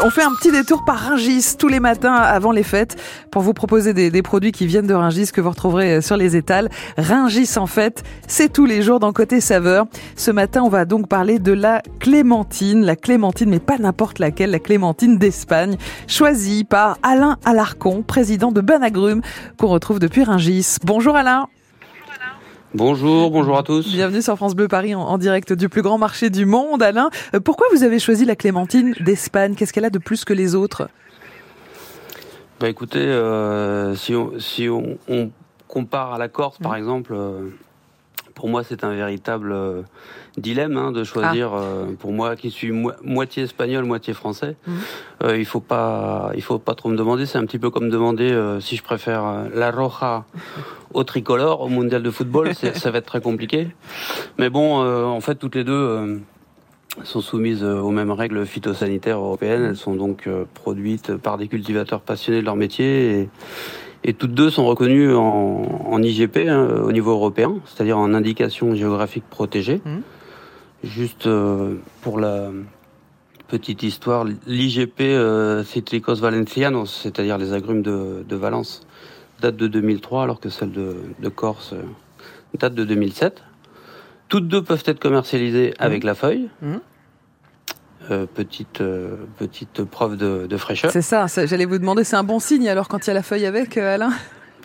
On fait un petit détour par Ringis tous les matins avant les fêtes pour vous proposer des, produits qui viennent de Ringis que vous retrouverez euh, sur les étals. Ringis en fait, c'est tous les jours dans Côté Saveur. Ce matin, on va donc parler de la clémentine. La clémentine, mais pas n'importe laquelle, la clémentine d'Espagne, choisie par Alain Alarcon, président de Banagrum, qu'on retrouve depuis Ringis. Bonjour Alain. Bonjour, bonjour à tous. Bienvenue sur France Bleu Paris en, direct du plus grand marché du monde. Alain, euh, pourquoi vous avez choisi la clémentine d'Espagne? Qu'est-ce qu'elle a de plus que les autres? Bah écoutez, euh, si, on, si on, compare à la Corse par mmh. exemple, euh, pour moi, c'est un véritable euh, dilemme hein, de choisir. Ah. Euh, pour moi, qui suis moitié espagnol, moitié français, mhm. euh, il faut pas, il faut pas trop me demander. C'est un petit peu comme demander si je préfère la Roja au tricolore au mondial de football. ça va être très compliqué. Mais bon, en fait, toutes les deux sont soumises aux mêmes règles phytosanitaires européennes. Elles sont donc produites par des cultivateurs passionnés de leur métier et, et toutes deux sont reconnues en, IGP hein, au niveau européen, c'est-à-dire en indication géographique protégée. Mmh. Juste euh, pour la petite histoire, l'IGP euh, Citricos Valencianos, c'est-à-dire les agrumes de, Valence, date de 2003, alors que celle de, Corse euh, date de 2007. Toutes deux peuvent être commercialisées avec mmh. la feuille. Mmh. Euh, petite, euh, petite preuve de, fraîcheur. C'est ça, j'allais vous demander, c'est un bon signe alors quand il y a la feuille avec, euh, Alain?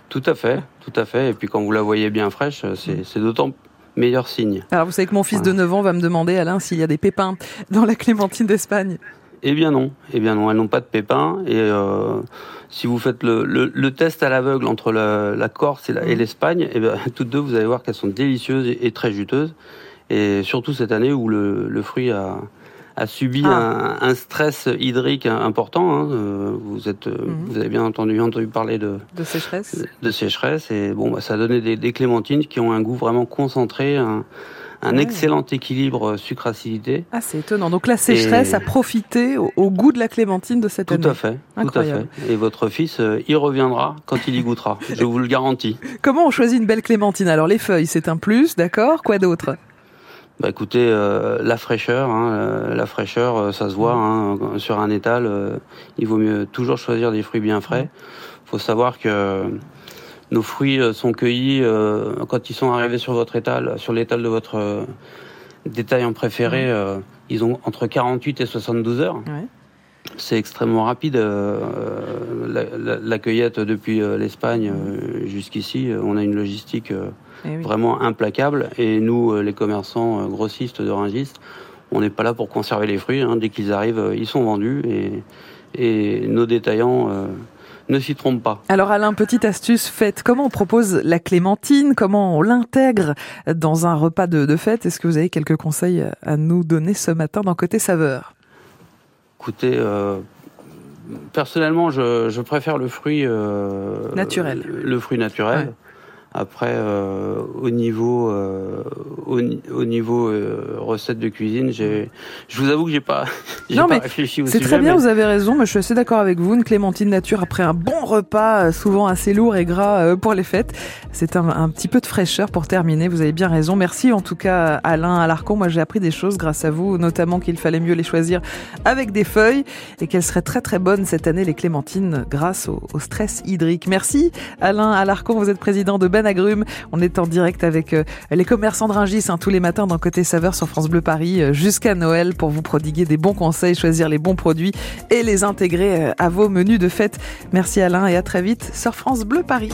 Tout à fait, tout à fait. Et puis quand vous la voyez bien fraîche, c'est d'autant meilleur signe. Alors vous savez que mon fils de 9 ans va me demander, Alain, s'il y a des pépins dans la clémentine d'Espagne. Eh bien non, eh bien non, elles n'ont pas de pépins. Et si vous faites le, test à l'aveugle entre la, Corse et mmh. l'Espagne, eh bien, toutes deux, vous allez voir qu'elles sont délicieuses et, très juteuses. Et surtout cette année où le fruit a, a subi ah. un, stress hydrique important. Hein. Euh, vous êtes, euh, mhm. vous avez bien entendu, entendu parler de, de sécheresse. De, sécheresse et bon, bah, ça a donné des, clémentines qui ont un goût vraiment concentré. Un, excellent équilibre sucre-acidité. Ah, c'est étonnant. Donc la sécheresse a profité au, goût de la clémentine de cette tout année. À fait, tout à fait. Et votre fils euh, y reviendra quand il y goûtera. je vous le garantis. Comment on choisit une belle clémentine? Alors les feuilles, c'est un plus, d'accord? Quoi d'autre? Bah écoutez, euh, la fraîcheur, hein, euh, la fraîcheur, euh, ça se voit hein, sur un étal. il vaut mieux toujours choisir des fruits bien frais. Il faut savoir que nos fruits sont cueillis quand ils sont arrivés sur votre étal, sur l'étal de votre détaillant préféré. ils ont entre 48 et 72 heures. C'est extrêmement rapide. la, cueillette depuis l'Espagne jusqu'ici, on a une logistique eh vraiment implacable. Et nous, euh, les commerçants euh, grossistes de on n'est pas là pour conserver les fruits. Hein. Dès qu'ils arrivent, euh, ils sont vendus et, et nos détaillants ne s'y trompent pas. Alors Alain, petite astuce faite, comment on propose la clémentine? Comment on l'intègre dans un repas de, fête? Est-ce que vous avez quelques conseils à nous donner ce matin dans Côté Saveur? Écoutez, personnellement, je, préfère le fruit... naturel. Le, fruit naturel. Après, euh, au niveau, euh, au, niveau euh, recette de cuisine, j'ai, je vous avoue que j'ai pas, non, pas mais réfléchi au C'est très bien, vous avez raison, mais je suis assez d'accord avec vous. Une clémentine nature après un bon repas, souvent assez lourd et gras pour les fêtes, c'est un, un, petit peu de fraîcheur pour terminer. Vous avez bien raison. Merci en tout cas Alain Alarcon. Moi, j'ai appris des choses grâce à vous, notamment qu'il fallait mieux les choisir avec des feuilles et qu'elles seraient très très bonnes cette année les clémentines grâce au, au stress hydrique. Merci Alain Alarcon. Vous êtes président de Ben On est en direct avec euh, les commerçants de Ringis hein, tous les matins dans Côté Saveur sur France Bleu Paris euh, jusqu'à Noël pour vous prodiguer des bons conseils, choisir les bons produits et les intégrer euh, à vos menus de fête. Merci Alain et à très vite sur France Bleu Paris.